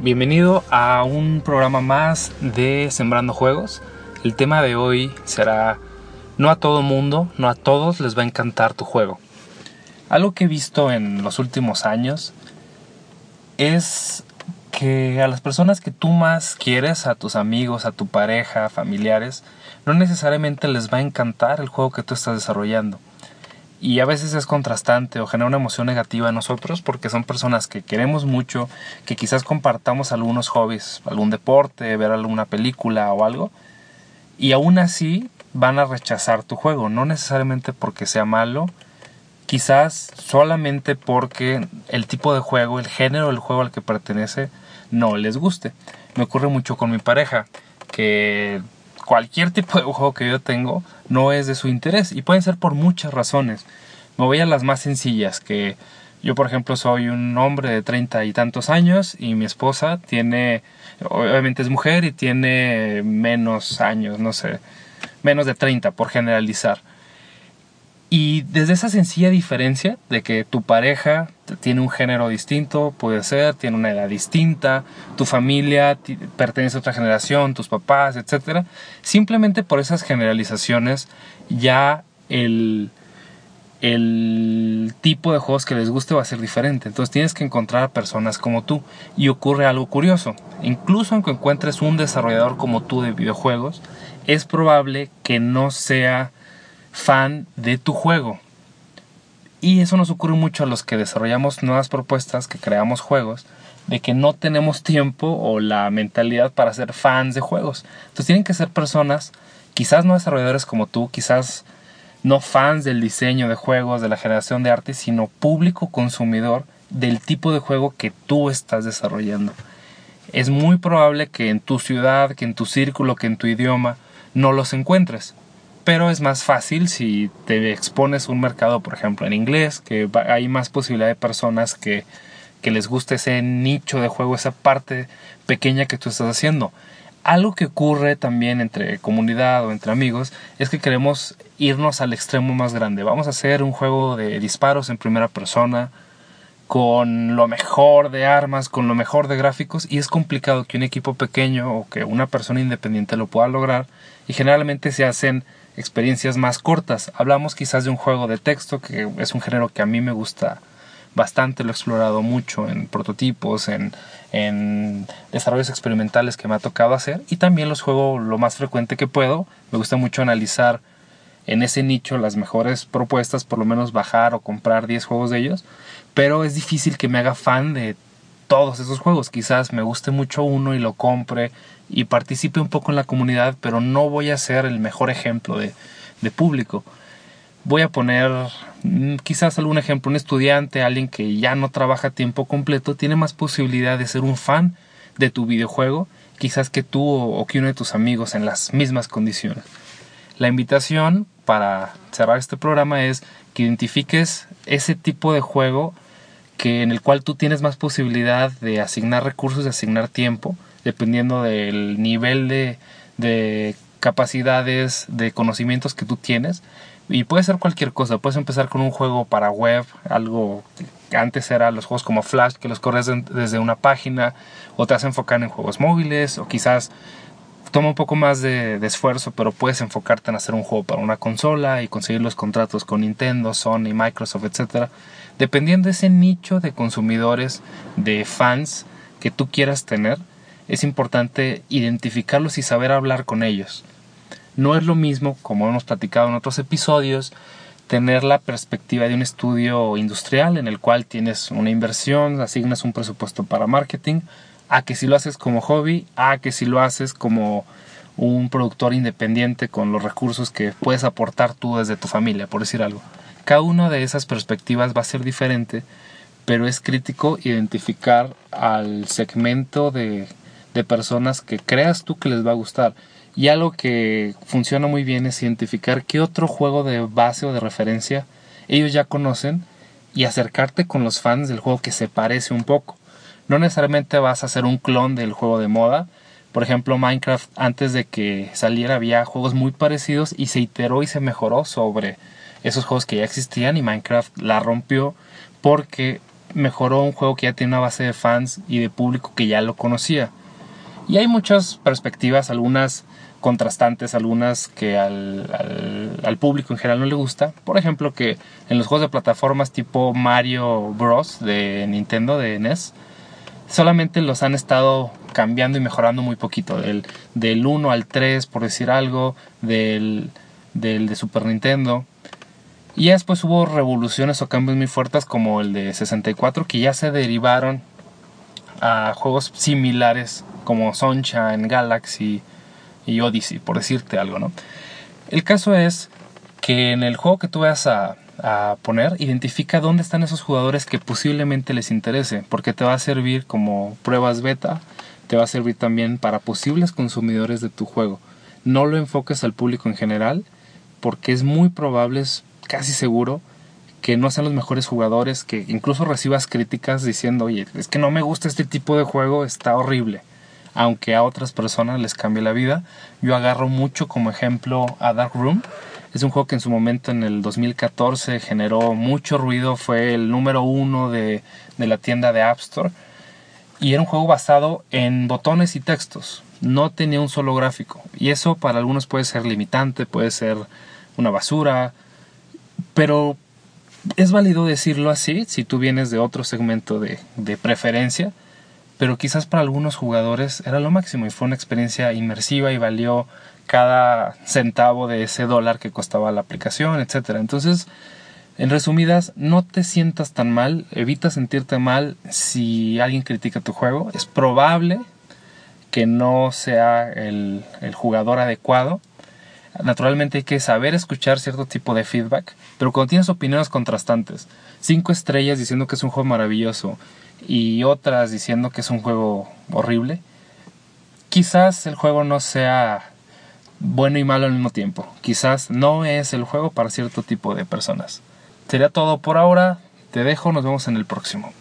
Bienvenido a un programa más de Sembrando Juegos. El tema de hoy será no a todo mundo, no a todos les va a encantar tu juego. Algo que he visto en los últimos años es que a las personas que tú más quieres, a tus amigos, a tu pareja, familiares, no necesariamente les va a encantar el juego que tú estás desarrollando y a veces es contrastante o genera una emoción negativa en nosotros porque son personas que queremos mucho, que quizás compartamos algunos hobbies, algún deporte, ver alguna película o algo, y aún así van a rechazar tu juego, no necesariamente porque sea malo, quizás solamente porque el tipo de juego, el género del juego al que pertenece no les guste. Me ocurre mucho con mi pareja, que cualquier tipo de juego que yo tengo no es de su interés y pueden ser por muchas razones. Me voy a las más sencillas, que yo por ejemplo soy un hombre de treinta y tantos años y mi esposa tiene, obviamente es mujer y tiene menos años, no sé, menos de 30 por generalizar. Y desde esa sencilla diferencia de que tu pareja tiene un género distinto, puede ser, tiene una edad distinta, tu familia pertenece a otra generación, tus papás, etc. Simplemente por esas generalizaciones ya el, el tipo de juegos que les guste va a ser diferente. Entonces tienes que encontrar personas como tú. Y ocurre algo curioso. Incluso aunque encuentres un desarrollador como tú de videojuegos, es probable que no sea fan de tu juego. Y eso nos ocurre mucho a los que desarrollamos nuevas propuestas, que creamos juegos, de que no tenemos tiempo o la mentalidad para ser fans de juegos. Entonces tienen que ser personas, quizás no desarrolladores como tú, quizás no fans del diseño de juegos, de la generación de arte, sino público consumidor del tipo de juego que tú estás desarrollando. Es muy probable que en tu ciudad, que en tu círculo, que en tu idioma no los encuentres pero es más fácil si te expones un mercado, por ejemplo, en inglés, que hay más posibilidad de personas que, que les guste ese nicho de juego, esa parte pequeña que tú estás haciendo. Algo que ocurre también entre comunidad o entre amigos es que queremos irnos al extremo más grande. Vamos a hacer un juego de disparos en primera persona, con lo mejor de armas, con lo mejor de gráficos, y es complicado que un equipo pequeño o que una persona independiente lo pueda lograr, y generalmente se hacen experiencias más cortas. Hablamos quizás de un juego de texto, que es un género que a mí me gusta bastante, lo he explorado mucho en prototipos, en, en desarrollos experimentales que me ha tocado hacer y también los juego lo más frecuente que puedo. Me gusta mucho analizar en ese nicho las mejores propuestas, por lo menos bajar o comprar 10 juegos de ellos, pero es difícil que me haga fan de todos esos juegos. Quizás me guste mucho uno y lo compre y participe un poco en la comunidad, pero no voy a ser el mejor ejemplo de, público. Voy a poner mm, quizás algún ejemplo, un estudiante, alguien que ya no trabaja tiempo completo, tiene más posibilidad de ser un fan de tu videojuego, quizás que tú o que uno de tus amigos en las mismas condiciones. La invitación para cerrar este programa es que identifiques ese tipo de juego que en el cual tú tienes más posibilidad de asignar recursos, de asignar tiempo, dependiendo del nivel de, de capacidades, de conocimientos que tú tienes. Y puede ser cualquier cosa, puedes empezar con un juego para web, algo que antes era los juegos como Flash, que los corres desde una página, o te vas a enfocar en juegos móviles, o quizás toma un poco más de, esfuerzo, pero puedes enfocarte en hacer un juego para una consola y conseguir los contratos con Nintendo, Sony, Microsoft, etc. Dependiendo de ese nicho de consumidores, de fans que tú quieras tener, es importante identificarlos y saber hablar con ellos. No es lo mismo, como hemos platicado en otros episodios, tener la perspectiva de un estudio industrial en el cual tienes una inversión, asignas un presupuesto para marketing, a que si lo haces como hobby, a que si lo haces como un productor independiente con los recursos que puedes aportar tú desde tu familia, por decir algo. Cada una de esas perspectivas va a ser diferente, pero es crítico identificar al segmento de de personas que creas tú que les va a gustar. Y algo que funciona muy bien es identificar qué otro juego de base o de referencia ellos ya conocen y acercarte con los fans del juego que se parece un poco. No necesariamente vas a hacer un clon del juego de moda. Por ejemplo, Minecraft antes de que saliera había juegos muy parecidos y se iteró y se mejoró sobre esos juegos que ya existían y Minecraft la rompió porque mejoró un juego que ya tiene una base de fans y de público que ya lo conocía. Y hay muchas perspectivas, algunas contrastantes, algunas que al, al, público en general no le gusta. Por ejemplo, que en los juegos de plataformas tipo Mario Bros. de Nintendo, de NES, solamente los han estado cambiando y mejorando muy poquito. Del, del 1 al 3, por decir algo, del, del de Super Nintendo. Y después hubo revoluciones o cambios muy fuertes como el de 64 que ya se derivaron a juegos similares como Sunshine, Galaxy y Odyssey, por decirte algo, ¿no? El caso es que en el juego que tú vas a, a poner, identifica dónde están esos jugadores que posiblemente les interese, porque te va a servir como pruebas beta, te va a servir también para posibles consumidores de tu juego. No lo enfoques al público en general, porque es muy probable, casi seguro que no sean los mejores jugadores, que incluso recibas críticas diciendo, oye, es que no me gusta este tipo de juego, está horrible. Aunque a otras personas les cambie la vida. Yo agarro mucho como ejemplo a Dark Room. Es un juego que en su momento, en el 2014, generó mucho ruido. Fue el número uno de, de la tienda de App Store. Y era un juego basado en botones y textos. No tenía un solo gráfico. Y eso para algunos puede ser limitante, puede ser una basura, pero es válido decirlo así si tú vienes de otro segmento de, de preferencia, pero quizás para algunos jugadores era lo máximo y fue una experiencia inmersiva y valió cada centavo de ese dólar que costaba la aplicación, etcétera. Entonces, en resumidas, no te sientas tan mal, evita sentirte mal si alguien critica tu juego. Es probable que no sea el, el jugador adecuado, Naturalmente hay que saber escuchar cierto tipo de feedback, pero cuando tienes opiniones contrastantes, cinco estrellas diciendo que es un juego maravilloso y otras diciendo que es un juego horrible, quizás el juego no sea bueno y malo al mismo tiempo. Quizás no es el juego para cierto tipo de personas. Sería todo por ahora. Te dejo, nos vemos en el próximo.